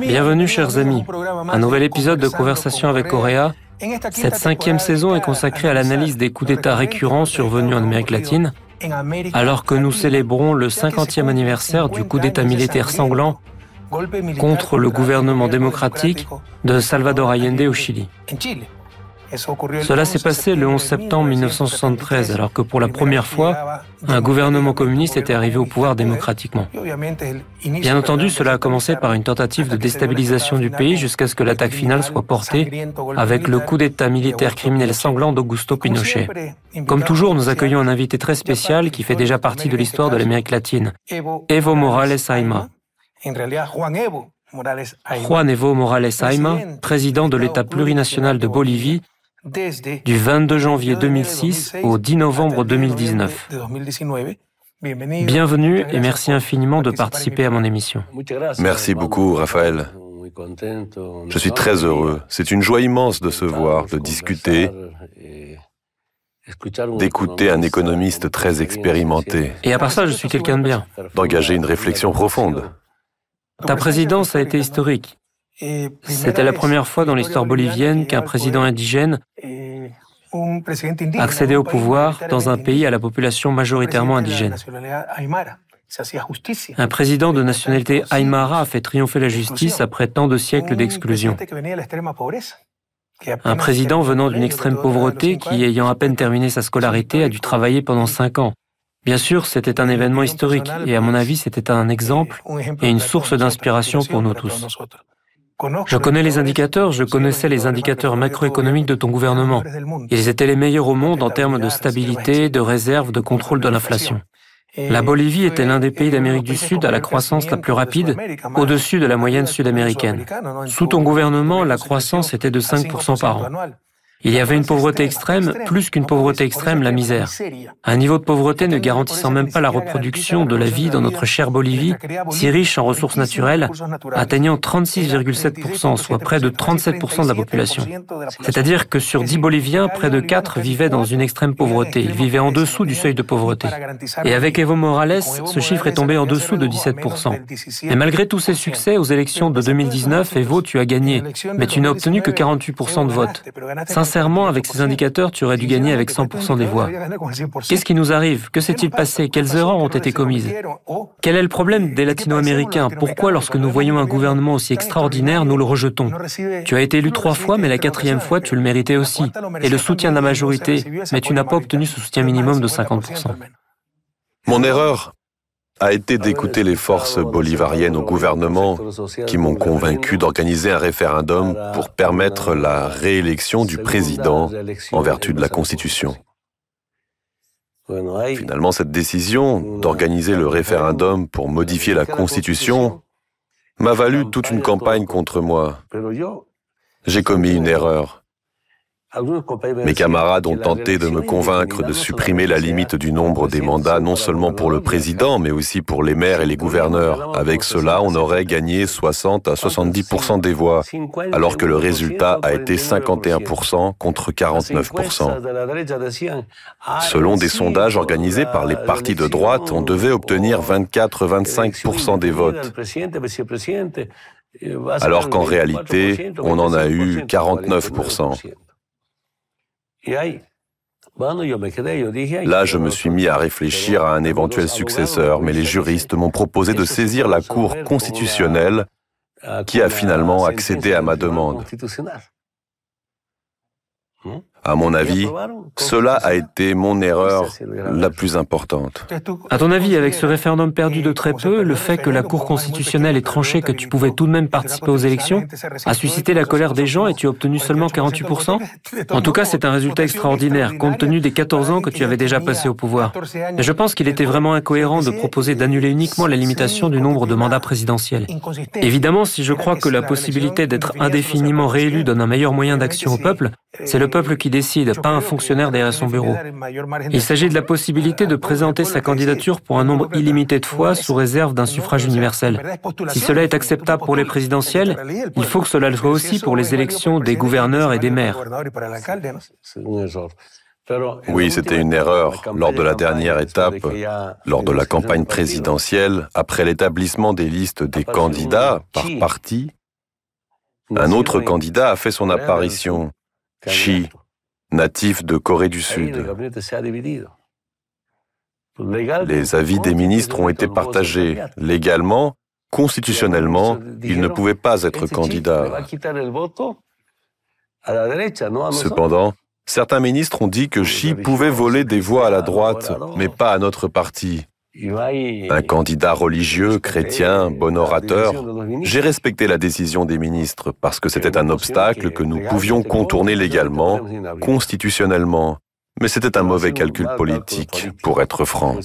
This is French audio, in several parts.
Bienvenue chers amis, un nouvel épisode de Conversation avec Correa. Cette cinquième saison est consacrée à l'analyse des coups d'État récurrents survenus en Amérique latine, alors que nous célébrons le 50e anniversaire du coup d'État militaire sanglant contre le gouvernement démocratique de Salvador Allende au Chili. Cela s'est passé le 11 septembre 1973, alors que pour la première fois, un gouvernement communiste était arrivé au pouvoir démocratiquement. Bien entendu, cela a commencé par une tentative de déstabilisation du pays jusqu'à ce que l'attaque finale soit portée avec le coup d'État militaire criminel sanglant d'Augusto Pinochet. Comme toujours, nous accueillons un invité très spécial qui fait déjà partie de l'histoire de l'Amérique latine, Evo Morales Aima. Juan Evo Morales Aima, président de l'État plurinational de Bolivie, du 22 janvier 2006 au 10 novembre 2019. Bienvenue et merci infiniment de participer à mon émission. Merci beaucoup, Raphaël. Je suis très heureux. C'est une joie immense de se voir, de discuter, d'écouter un économiste très expérimenté. Et à part ça, je suis quelqu'un de bien. D'engager une réflexion profonde. Ta présidence a été historique. C'était la première fois dans l'histoire bolivienne qu'un président indigène accédait au pouvoir dans un pays à la population majoritairement indigène. Un président de nationalité aymara a fait triompher la justice après tant de siècles d'exclusion. Un président venant d'une extrême pauvreté qui, ayant à peine terminé sa scolarité, a dû travailler pendant cinq ans. Bien sûr, c'était un événement historique et à mon avis, c'était un exemple et une source d'inspiration pour nous tous. Je connais les indicateurs, je connaissais les indicateurs macroéconomiques de ton gouvernement. Ils étaient les meilleurs au monde en termes de stabilité, de réserve, de contrôle de l'inflation. La Bolivie était l'un des pays d'Amérique du Sud à la croissance la plus rapide, au-dessus de la moyenne sud-américaine. Sous ton gouvernement, la croissance était de 5% par an. Il y avait une pauvreté extrême, plus qu'une pauvreté extrême, la misère. Un niveau de pauvreté ne garantissant même pas la reproduction de la vie dans notre chère Bolivie, si riche en ressources naturelles, atteignant 36,7%, soit près de 37% de la population. C'est-à-dire que sur 10 Boliviens, près de 4 vivaient dans une extrême pauvreté. Ils vivaient en dessous du seuil de pauvreté. Et avec Evo Morales, ce chiffre est tombé en dessous de 17%. Et malgré tous ces succès aux élections de 2019, Evo, tu as gagné, mais tu n'as obtenu que 48% de vote. Sincèrement, avec ces indicateurs, tu aurais dû gagner avec 100% des voix. Qu'est-ce qui nous arrive? Que s'est-il passé? Quelles erreurs ont été commises? Quel est le problème des latino-américains? Pourquoi, lorsque nous voyons un gouvernement aussi extraordinaire, nous le rejetons? Tu as été élu trois fois, mais la quatrième fois, tu le méritais aussi. Et le soutien de la majorité, mais tu n'as pas obtenu ce soutien minimum de 50%. Mon erreur a été d'écouter les forces bolivariennes au gouvernement qui m'ont convaincu d'organiser un référendum pour permettre la réélection du président en vertu de la Constitution. Finalement, cette décision d'organiser le référendum pour modifier la Constitution m'a valu toute une campagne contre moi. J'ai commis une erreur. Mes camarades ont tenté de me convaincre de supprimer la limite du nombre des mandats, non seulement pour le président, mais aussi pour les maires et les gouverneurs. Avec cela, on aurait gagné 60 à 70% des voix, alors que le résultat a été 51% contre 49% Selon des sondages organisés par les partis de droite, on devait obtenir 24-25% des votes. alors qu'en réalité, on en a eu 49 Là, je me suis mis à réfléchir à un éventuel successeur, mais les juristes m'ont proposé de saisir la Cour constitutionnelle qui a finalement accédé à ma demande. À mon avis, cela a été mon erreur la plus importante. À ton avis, avec ce référendum perdu de très peu, le fait que la Cour constitutionnelle ait tranché que tu pouvais tout de même participer aux élections a suscité la colère des gens et tu as obtenu seulement 48% En tout cas, c'est un résultat extraordinaire, compte tenu des 14 ans que tu avais déjà passé au pouvoir. Mais je pense qu'il était vraiment incohérent de proposer d'annuler uniquement la limitation du nombre de mandats présidentiels. Évidemment, si je crois que la possibilité d'être indéfiniment réélu donne un meilleur moyen d'action au peuple, c'est le peuple qui pas un fonctionnaire derrière son bureau. Il s'agit de la possibilité de présenter sa candidature pour un nombre illimité de fois sous réserve d'un suffrage universel. Si cela est acceptable pour les présidentielles, il faut que cela le soit aussi pour les élections des gouverneurs et des maires. Oui, c'était une erreur lors de la dernière étape, lors de la campagne présidentielle, après l'établissement des listes des candidats par parti. Un autre candidat a fait son apparition, Xi, natif de Corée du Sud. Les avis des ministres ont été partagés. Légalement, constitutionnellement, il ne pouvait pas être candidat. Cependant, certains ministres ont dit que Xi pouvait voler des voix à la droite, mais pas à notre parti. Un candidat religieux, chrétien, bon orateur, j'ai respecté la décision des ministres parce que c'était un obstacle que nous pouvions contourner légalement, constitutionnellement. Mais c'était un mauvais calcul politique, pour être franc.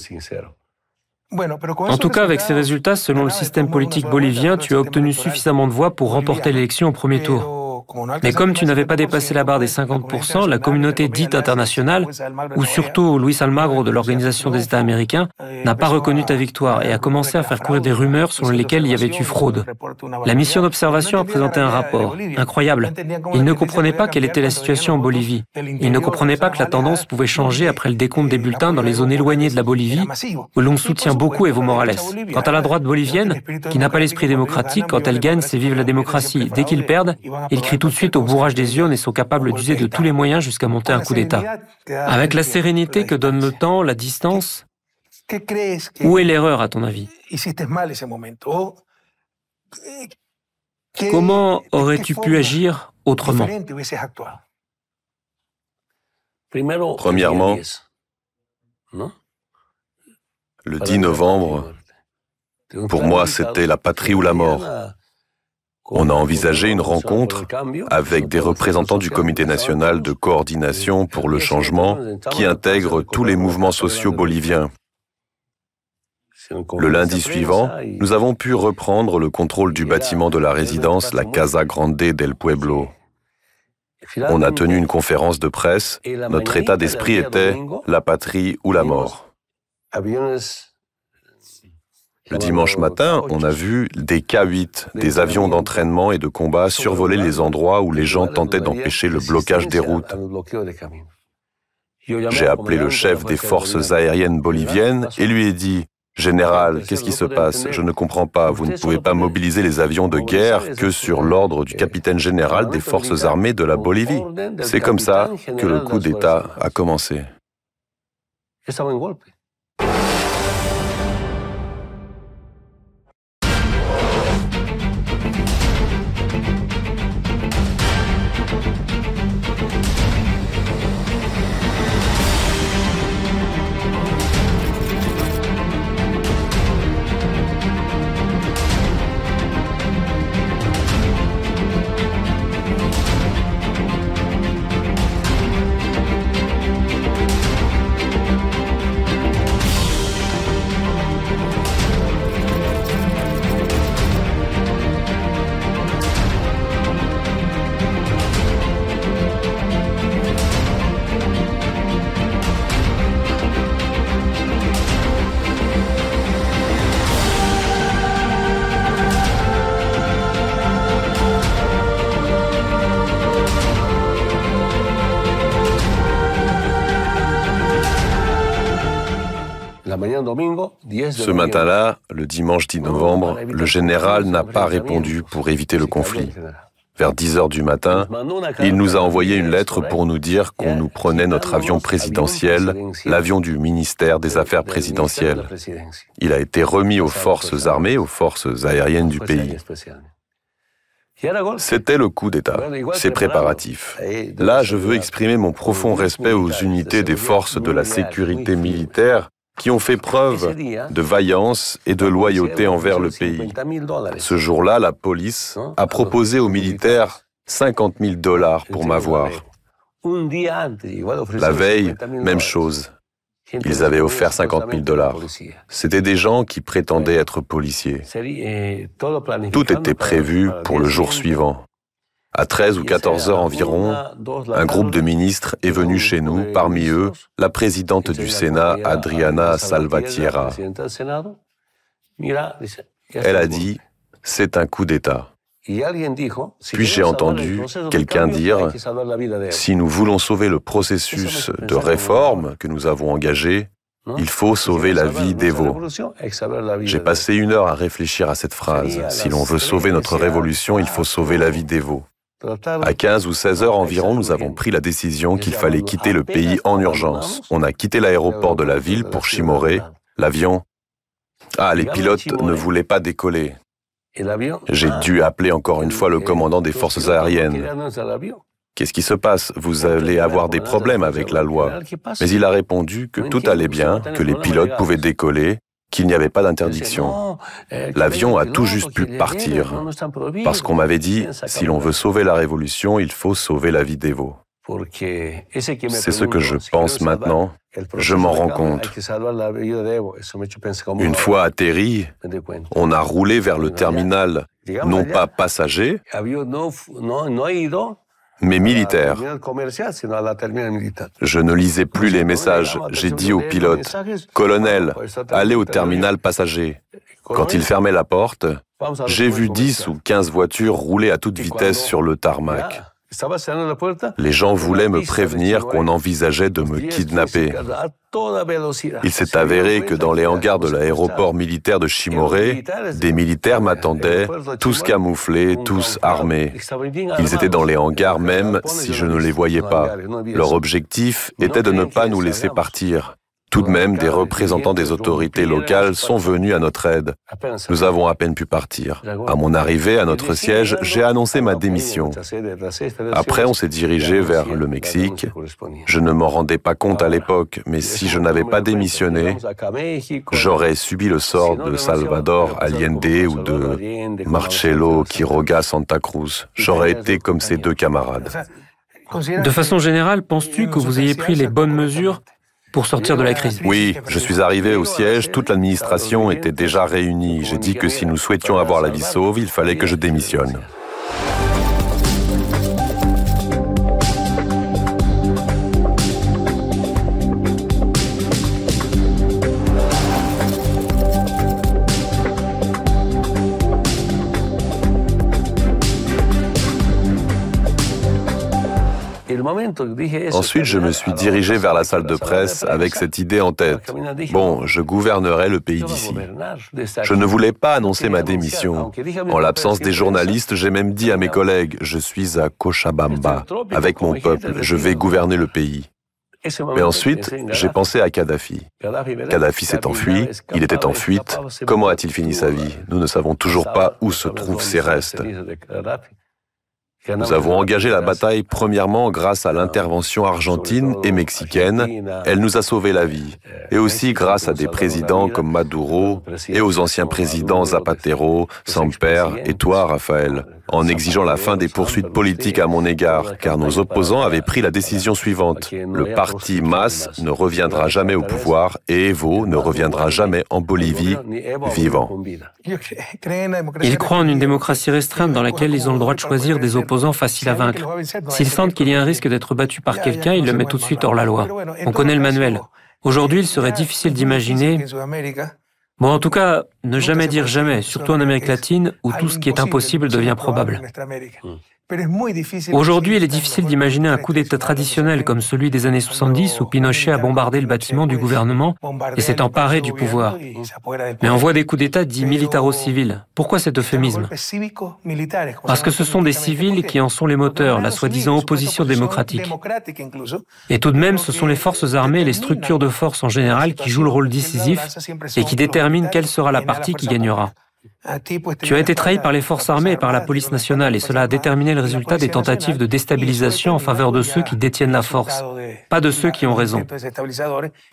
En tout cas, avec ces résultats, selon le système politique bolivien, tu as obtenu suffisamment de voix pour remporter l'élection au premier tour. Mais comme tu n'avais pas dépassé la barre des 50%, la communauté dite internationale, ou surtout Luis Almagro de l'Organisation des États américains, n'a pas reconnu ta victoire et a commencé à faire courir des rumeurs selon lesquelles il y avait eu fraude. La mission d'observation a présenté un rapport. Incroyable. Ils ne comprenaient pas quelle était la situation en Bolivie. Ils ne comprenaient pas que la tendance pouvait changer après le décompte des bulletins dans les zones éloignées de la Bolivie, où l'on soutient beaucoup Evo Morales. Quant à la droite bolivienne, qui n'a pas l'esprit démocratique, quand elle gagne, c'est vive la démocratie. Dès qu'ils perdent, ils crient tout de suite au bourrage des urnes et sont capables d'user de tous les moyens jusqu'à monter un coup d'État. Avec la sérénité que donne le temps, la distance, où est l'erreur à ton avis? Comment aurais-tu pu agir autrement? Premièrement, le 10 novembre, pour moi, c'était la patrie ou la mort. On a envisagé une rencontre avec des représentants du Comité national de coordination pour le changement qui intègre tous les mouvements sociaux boliviens. Le lundi suivant, nous avons pu reprendre le contrôle du bâtiment de la résidence, la Casa Grande del Pueblo. On a tenu une conférence de presse. Notre état d'esprit était la patrie ou la mort. Le dimanche matin, on a vu des K-8, des avions d'entraînement et de combat survoler les endroits où les gens tentaient d'empêcher le blocage des routes. J'ai appelé le chef des forces aériennes boliviennes et lui ai dit Général, qu'est-ce qui se passe? Je ne comprends pas. Vous ne pouvez pas mobiliser les avions de guerre que sur l'ordre du capitaine général des forces armées de la Bolivie. C'est comme ça que le coup d'État a commencé. Ce matin-là, le dimanche 10 novembre, le général n'a pas répondu pour éviter le conflit. Vers 10 heures du matin, il nous a envoyé une lettre pour nous dire qu'on nous prenait notre avion présidentiel, l'avion du ministère des Affaires présidentielles. Il a été remis aux forces armées, aux forces aériennes du pays. C'était le coup d'État, ses préparatifs. Là, je veux exprimer mon profond respect aux unités des forces de la sécurité militaire qui ont fait preuve de vaillance et de loyauté envers le pays. Ce jour-là, la police a proposé aux militaires 50 000 dollars pour m'avoir. La veille, même chose. Ils avaient offert 50 000 dollars. C'était des gens qui prétendaient être policiers. Tout était prévu pour le jour suivant. À 13 ou 14 heures environ, un groupe de ministres est venu chez nous, parmi eux la présidente du Sénat, Adriana Salvatierra. Elle a dit, c'est un coup d'État. Puis j'ai entendu quelqu'un dire, si nous voulons sauver le processus de réforme que nous avons engagé, il faut sauver la vie d'Evo. J'ai passé une heure à réfléchir à cette phrase. Si l'on veut sauver notre révolution, il faut sauver la vie d'Evo. À 15 ou 16 heures environ, nous avons pris la décision qu'il fallait quitter le pays en urgence. On a quitté l'aéroport de la ville pour Chimoré. L'avion... Ah, les pilotes ne voulaient pas décoller. J'ai dû appeler encore une fois le commandant des forces aériennes. Qu'est-ce qui se passe? Vous allez avoir des problèmes avec la loi. Mais il a répondu que tout allait bien, que les pilotes pouvaient décoller, qu'il n'y avait pas d'interdiction. L'avion a tout juste pu partir, parce qu'on m'avait dit, si l'on veut sauver la révolution, il faut sauver la vie d'Evo. C'est ce que je pense maintenant. Je m'en rends compte. Une fois atterri, on a roulé vers le terminal, non pas passager, mais militaire. Je ne lisais plus les messages. J'ai dit au pilote, Colonel, allez au terminal passager. Quand il fermait la porte, j'ai vu 10 ou 15 voitures rouler à toute vitesse sur le tarmac. Les gens voulaient me prévenir qu'on envisageait de me kidnapper. Il s'est avéré que dans les hangars de l'aéroport militaire de Chimoré, des militaires m'attendaient, tous camouflés, tous armés. Ils étaient dans les hangars même si je ne les voyais pas. Leur objectif était de ne pas nous laisser partir. Tout de même, des représentants des autorités locales sont venus à notre aide. Nous avons à peine pu partir. À mon arrivée à notre siège, j'ai annoncé ma démission. Après, on s'est dirigé vers le Mexique. Je ne m'en rendais pas compte à l'époque, mais si je n'avais pas démissionné, j'aurais subi le sort de Salvador Allende ou de Marcelo Quiroga Santa Cruz. J'aurais été comme ces deux camarades. De façon générale, penses-tu que vous ayez pris les bonnes mesures pour sortir de la crise. Oui, je suis arrivé au siège, toute l'administration était déjà réunie. J'ai dit que si nous souhaitions avoir la vie sauve, il fallait que je démissionne. Ensuite, je me suis dirigé vers la salle de presse avec cette idée en tête. Bon, je gouvernerai le pays d'ici. Je ne voulais pas annoncer ma démission. En l'absence des journalistes, j'ai même dit à mes collègues, je suis à Cochabamba, avec mon peuple, je vais gouverner le pays. Mais ensuite, j'ai pensé à Kadhafi. Kadhafi s'est enfui, il était en fuite. Comment a-t-il fini sa vie? Nous ne savons toujours pas où se trouvent ses restes. Nous avons engagé la bataille premièrement grâce à l'intervention argentine et mexicaine. Elle nous a sauvé la vie. Et aussi grâce à des présidents comme Maduro et aux anciens présidents Zapatero, Samper et toi, Raphaël, en exigeant la fin des poursuites politiques à mon égard, car nos opposants avaient pris la décision suivante. Le parti MAS ne reviendra jamais au pouvoir et Evo ne reviendra jamais en Bolivie vivant. Ils croient en une démocratie restreinte dans laquelle ils ont le droit de choisir des opposants faciles à vaincre. S'ils sentent qu'il y a un risque d'être battu par quelqu'un, ils le mettent tout de suite hors la loi. On connaît le manuel. Aujourd'hui, il serait difficile d'imaginer Bon, en tout cas, ne jamais dire jamais, surtout en Amérique latine, où tout ce qui est impossible devient probable. Aujourd'hui, il est difficile d'imaginer un coup d'État traditionnel comme celui des années 70 où Pinochet a bombardé le bâtiment du gouvernement et s'est emparé du pouvoir. Mais on voit des coups d'État dits militaro-civils. Pourquoi cet euphémisme Parce que ce sont des civils qui en sont les moteurs, la soi-disant opposition démocratique. Et tout de même, ce sont les forces armées et les structures de force en général qui jouent le rôle décisif et qui déterminent quelle sera la partie qui gagnera. Tu as été trahi par les forces armées et par la police nationale et cela a déterminé le résultat des tentatives de déstabilisation en faveur de ceux qui détiennent la force, pas de ceux qui ont raison.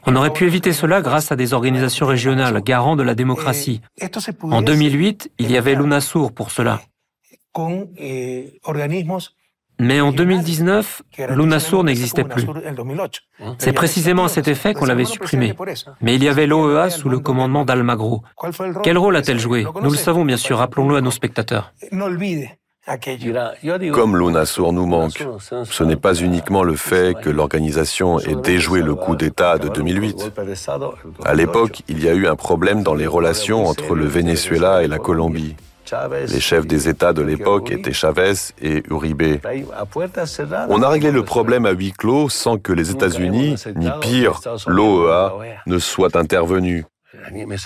On aurait pu éviter cela grâce à des organisations régionales garants de la démocratie. En 2008, il y avait l'UNASUR pour cela. Mais en 2019, l'UNASUR n'existait plus. C'est précisément à cet effet qu'on l'avait supprimé. Mais il y avait l'OEA sous le commandement d'Almagro. Quel rôle a-t-elle joué? Nous le savons bien sûr, rappelons-le à nos spectateurs. Comme l'UNASUR nous manque, ce n'est pas uniquement le fait que l'organisation ait déjoué le coup d'État de 2008. À l'époque, il y a eu un problème dans les relations entre le Venezuela et la Colombie. Les chefs des États de l'époque étaient Chavez et Uribe. On a réglé le problème à huis clos sans que les États-Unis, ni pire, l'OEA, ne soient intervenus.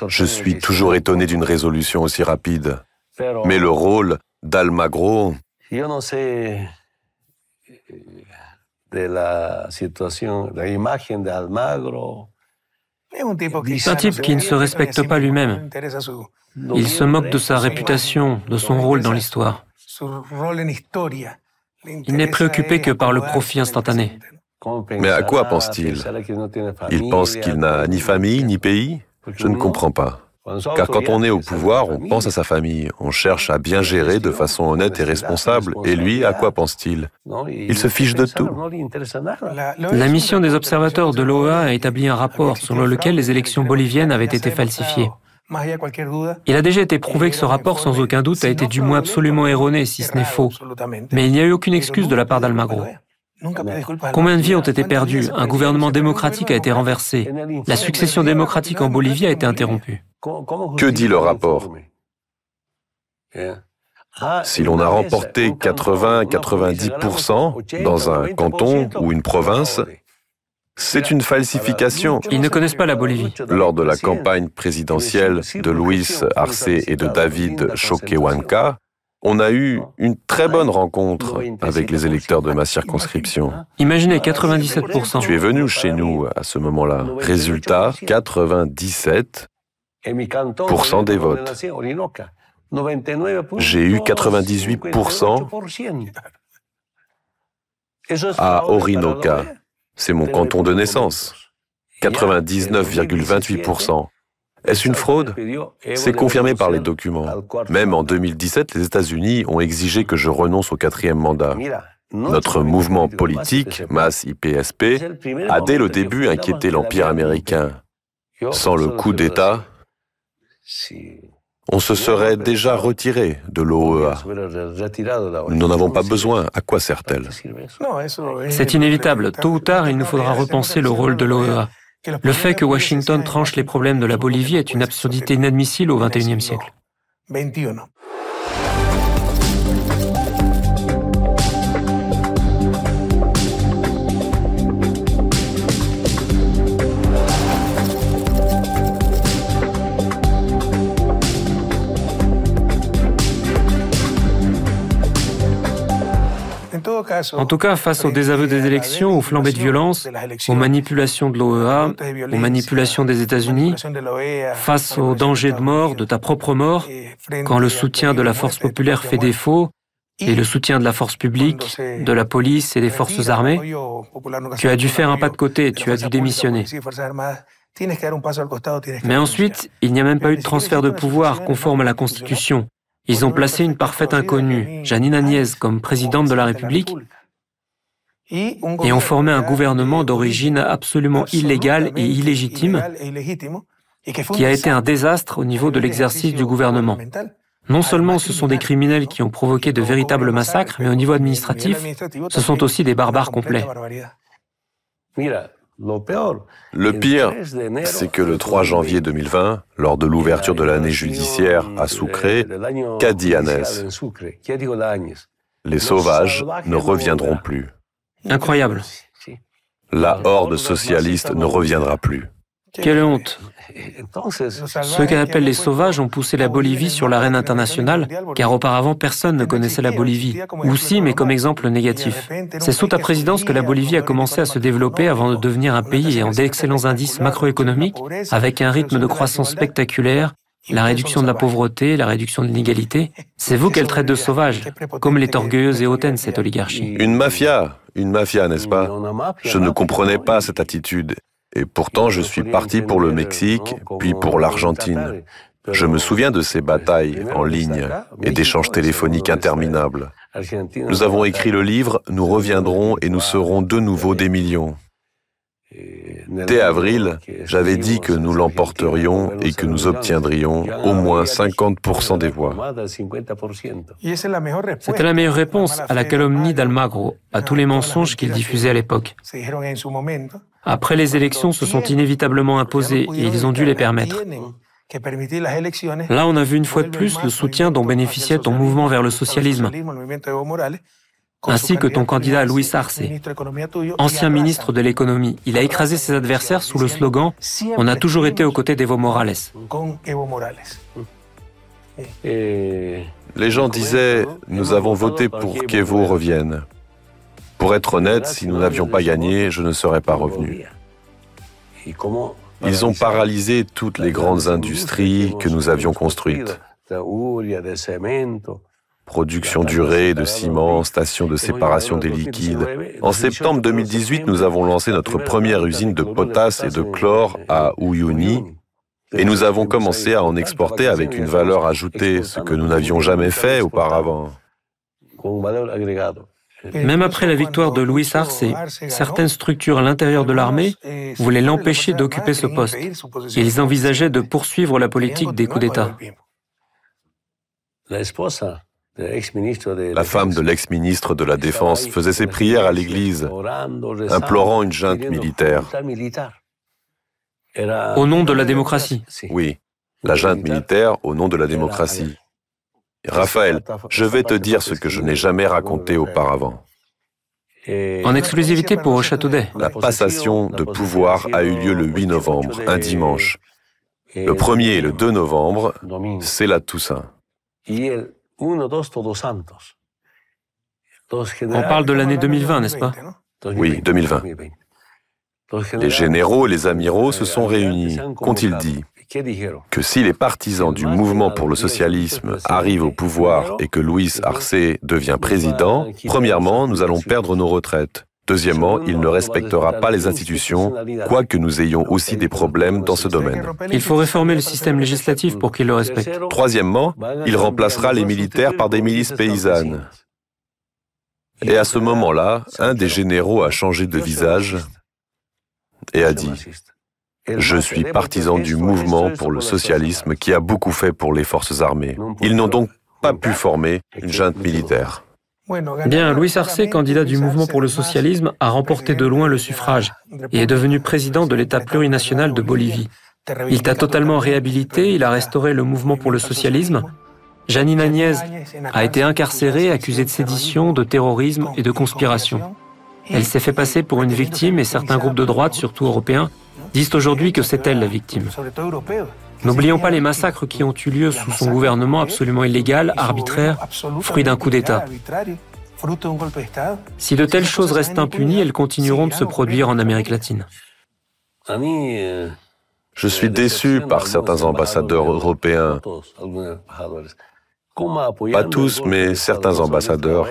Je suis toujours étonné d'une résolution aussi rapide. Mais le rôle d'Almagro... C'est un type qui ne se respecte pas lui-même. Il se moque de sa réputation, de son rôle dans l'histoire. Il n'est préoccupé que par le profit instantané. Mais à quoi pense-t-il? Il pense qu'il n'a ni famille ni pays? Je ne comprends pas. Car quand on est au pouvoir, on pense à sa famille, on cherche à bien gérer de façon honnête et responsable. Et lui, à quoi pense-t-il? Il se fiche de tout. La mission des observateurs de l'OEA a établi un rapport selon lequel les élections boliviennes avaient été falsifiées. Il a déjà été prouvé que ce rapport, sans aucun doute, a été du moins absolument erroné, si ce n'est faux. Mais il n'y a eu aucune excuse de la part d'Almagro. Combien de vies ont été perdues Un gouvernement démocratique a été renversé. La succession démocratique en Bolivie a été interrompue. Que dit le rapport si l'on a remporté 80-90% dans un canton ou une province, c'est une falsification. Ils ne connaissent pas la Bolivie. Lors de la campagne présidentielle de Luis Arce et de David Choquehuanca, on a eu une très bonne rencontre avec les électeurs de ma circonscription. Imaginez 97%. Tu es venu chez nous à ce moment-là. Résultat, 97% des votes. J'ai eu 98% à Orinoca. C'est mon canton de naissance. 99,28%. Est-ce une fraude? C'est confirmé par les documents. Même en 2017, les États-Unis ont exigé que je renonce au quatrième mandat. Notre mouvement politique, MAS IPSP, a dès le début inquiété l'Empire américain. Sans le coup d'État, on se serait déjà retiré de l'OEA. Nous n'en avons pas besoin. À quoi sert-elle? C'est inévitable. Tôt ou tard, il nous faudra repenser le rôle de l'OEA. Le fait que Washington tranche les problèmes de la Bolivie est une absurdité inadmissible au XXIe siècle. En tout cas, face aux désaveux des élections, aux flambées de violence, aux manipulations de l'OEA, aux manipulations des États-Unis, face aux dangers de mort, de ta propre mort, quand le soutien de la force populaire fait défaut, et le soutien de la force publique, de la police et des forces armées, tu as dû faire un pas de côté, tu as dû démissionner. Mais ensuite, il n'y a même pas eu de transfert de pouvoir conforme à la Constitution. Ils ont placé une parfaite inconnue, Janine Agnès, comme présidente de la République et ont formé un gouvernement d'origine absolument illégale et illégitime qui a été un désastre au niveau de l'exercice du gouvernement. Non seulement ce sont des criminels qui ont provoqué de véritables massacres, mais au niveau administratif, ce sont aussi des barbares complets. Le pire, c'est que le 3 janvier 2020, lors de l'ouverture de l'année judiciaire à Sucre, qu'a dit Les sauvages ne reviendront plus. Incroyable. La horde socialiste ne reviendra plus. Quelle honte. Ceux qu'on appelle les sauvages ont poussé la Bolivie sur l'arène internationale, car auparavant personne ne connaissait la Bolivie. Ou si, mais comme exemple négatif. C'est sous ta présidence que la Bolivie a commencé à se développer avant de devenir un pays ayant d'excellents indices macroéconomiques, avec un rythme de croissance spectaculaire, la réduction de la pauvreté, la réduction de l'inégalité. C'est vous qu'elle traite de sauvages, comme l'est orgueilleuse et hautaine cette oligarchie. Une mafia, une mafia, n'est-ce pas? Je ne comprenais pas cette attitude. Et pourtant, je suis parti pour le Mexique, puis pour l'Argentine. Je me souviens de ces batailles en ligne et d'échanges téléphoniques interminables. Nous avons écrit le livre Nous reviendrons et nous serons de nouveau des millions. Dès avril, j'avais dit que nous l'emporterions et que nous obtiendrions au moins 50% des voix. C'était la meilleure réponse à la calomnie d'Almagro, à tous les mensonges qu'il diffusait à l'époque. Après les élections se sont inévitablement imposées et ils ont dû les permettre. Là, on a vu une fois de plus le soutien dont bénéficiait ton mouvement vers le socialisme, ainsi que ton candidat Luis Arce, ancien ministre de l'économie. Il a écrasé ses adversaires sous le slogan On a toujours été aux côtés d'Evo Morales. Les gens disaient Nous avons voté pour qu'Evo revienne. Pour être honnête, si nous n'avions pas gagné, je ne serais pas revenu. Ils ont paralysé toutes les grandes industries que nous avions construites. Production durée de ciment, station de séparation des liquides. En septembre 2018, nous avons lancé notre première usine de potasse et de chlore à Uyuni, et nous avons commencé à en exporter avec une valeur ajoutée, ce que nous n'avions jamais fait auparavant. Même après la victoire de Louis Arce, certaines structures à l'intérieur de l'armée voulaient l'empêcher d'occuper ce poste. ils envisageaient de poursuivre la politique des coups d'État. La femme de l'ex-ministre de la Défense faisait ses prières à l'église, implorant une junte militaire. Au nom de la démocratie. Oui, la junte militaire au nom de la démocratie. Raphaël, je vais te dire ce que je n'ai jamais raconté auparavant. En exclusivité pour Châteaudet. La passation de pouvoir a eu lieu le 8 novembre, un dimanche. Le 1er et le 2 novembre, c'est la Toussaint. On parle de l'année 2020, n'est-ce pas Oui, 2020. Les généraux et les amiraux se sont réunis. Qu'ont-ils dit que si les partisans du mouvement pour le socialisme arrivent au pouvoir et que Luis Arce devient président, premièrement, nous allons perdre nos retraites. Deuxièmement, il ne respectera pas les institutions, quoique nous ayons aussi des problèmes dans ce domaine. Il faut réformer le système législatif pour qu'il le respecte. Troisièmement, il remplacera les militaires par des milices paysannes. Et à ce moment-là, un des généraux a changé de visage et a dit je suis partisan du mouvement pour le socialisme qui a beaucoup fait pour les forces armées. Ils n'ont donc pas pu former une junte militaire. Bien, Louis Arce, candidat du mouvement pour le socialisme, a remporté de loin le suffrage et est devenu président de l'État plurinational de Bolivie. Il t'a totalement réhabilité, il a restauré le mouvement pour le socialisme. Janine Agnès a été incarcérée, accusée de sédition, de terrorisme et de conspiration. Elle s'est fait passer pour une victime et certains groupes de droite, surtout européens, disent aujourd'hui que c'est elle la victime. N'oublions pas les massacres qui ont eu lieu sous son gouvernement absolument illégal, arbitraire, fruit d'un coup d'État. Si de telles choses restent impunies, elles continueront de se produire en Amérique latine. Je suis déçu par certains ambassadeurs européens. Pas tous, mais certains ambassadeurs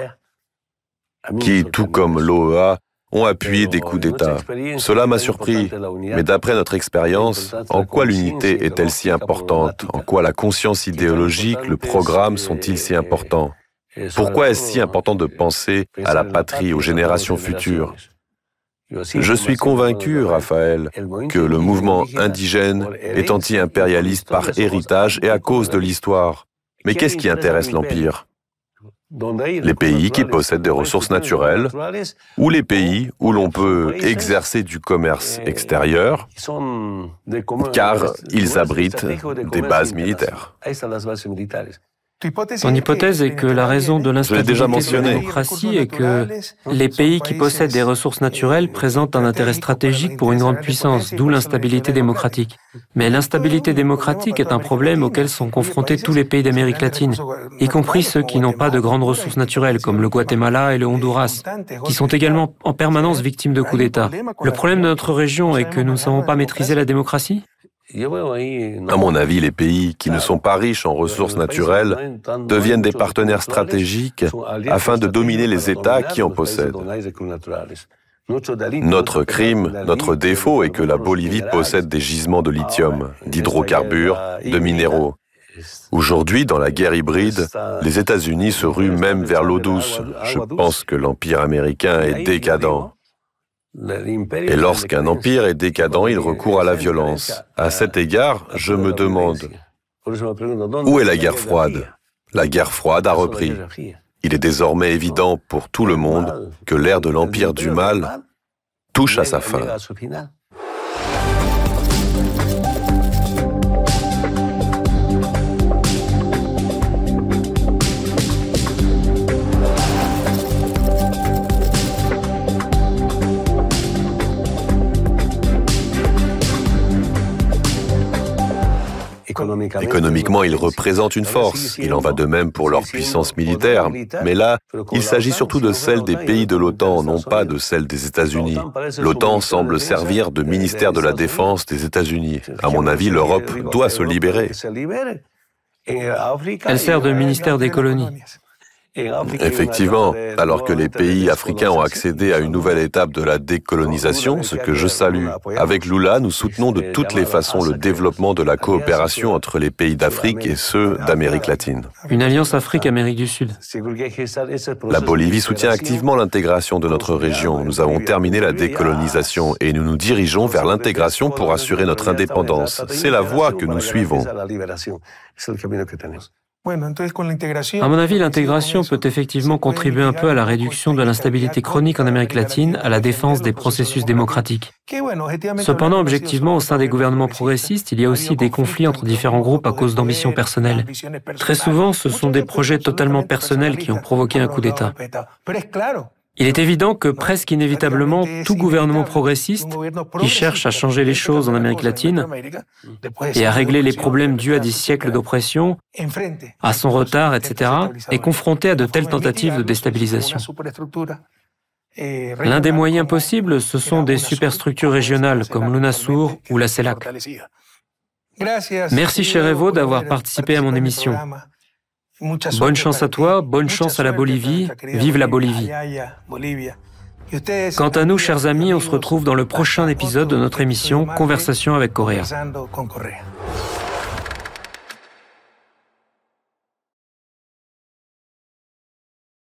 qui, tout comme l'OEA, ont appuyé des coups d'État. Cela m'a surpris, mais d'après notre expérience, en quoi l'unité est-elle si importante? En quoi la conscience idéologique, le programme sont-ils si importants? Pourquoi est-ce si important de penser à la patrie, aux générations futures? Je suis convaincu, Raphaël, que le mouvement indigène est anti-impérialiste par héritage et à cause de l'histoire. Mais qu'est-ce qui intéresse l'Empire? Les pays qui possèdent des ressources naturelles ou les pays où l'on peut exercer du commerce extérieur car ils abritent des bases militaires. Ton hypothèse est que la raison de l'instabilité de la démocratie est que les pays qui possèdent des ressources naturelles présentent un intérêt stratégique pour une grande puissance, d'où l'instabilité démocratique. Mais l'instabilité démocratique est un problème auquel sont confrontés tous les pays d'Amérique latine, y compris ceux qui n'ont pas de grandes ressources naturelles, comme le Guatemala et le Honduras, qui sont également en permanence victimes de coups d'État. Le problème de notre région est que nous ne savons pas maîtriser la démocratie? À mon avis, les pays qui ne sont pas riches en ressources naturelles deviennent des partenaires stratégiques afin de dominer les États qui en possèdent. Notre crime, notre défaut est que la Bolivie possède des gisements de lithium, d'hydrocarbures, de minéraux. Aujourd'hui, dans la guerre hybride, les États-Unis se ruent même vers l'eau douce. Je pense que l'Empire américain est décadent. Et lorsqu'un empire est décadent, il recourt à la violence. À cet égard, je me demande, où est la guerre froide La guerre froide a repris. Il est désormais évident pour tout le monde que l'ère de l'empire du mal touche à sa fin. Économiquement, ils représentent une force. Il en va de même pour leur puissance militaire. Mais là, il s'agit surtout de celle des pays de l'OTAN, non pas de celle des États-Unis. L'OTAN semble servir de ministère de la Défense des États-Unis. À mon avis, l'Europe doit se libérer. Elle sert de ministère des colonies. Effectivement, alors que les pays africains ont accédé à une nouvelle étape de la décolonisation, ce que je salue. Avec Lula, nous soutenons de toutes les façons le développement de la coopération entre les pays d'Afrique et ceux d'Amérique latine. Une alliance Afrique-Amérique du Sud. La Bolivie soutient activement l'intégration de notre région. Nous avons terminé la décolonisation et nous nous dirigeons vers l'intégration pour assurer notre indépendance. C'est la voie que nous suivons. À mon avis, l'intégration peut effectivement contribuer un peu à la réduction de l'instabilité chronique en Amérique latine, à la défense des processus démocratiques. Cependant, objectivement, au sein des gouvernements progressistes, il y a aussi des conflits entre différents groupes à cause d'ambitions personnelles. Très souvent, ce sont des projets totalement personnels qui ont provoqué un coup d'État. Il est évident que presque inévitablement, tout gouvernement progressiste qui cherche à changer les choses en Amérique latine et à régler les problèmes dus à des siècles d'oppression, à son retard, etc., est confronté à de telles tentatives de déstabilisation. L'un des moyens possibles, ce sont des superstructures régionales comme l'UNASUR ou la CELAC. Merci, cher Evo, d'avoir participé à mon émission. Bonne chance à toi, bonne chance à la Bolivie, vive la Bolivie. Quant à nous, chers amis, on se retrouve dans le prochain épisode de notre émission Conversation avec Correa.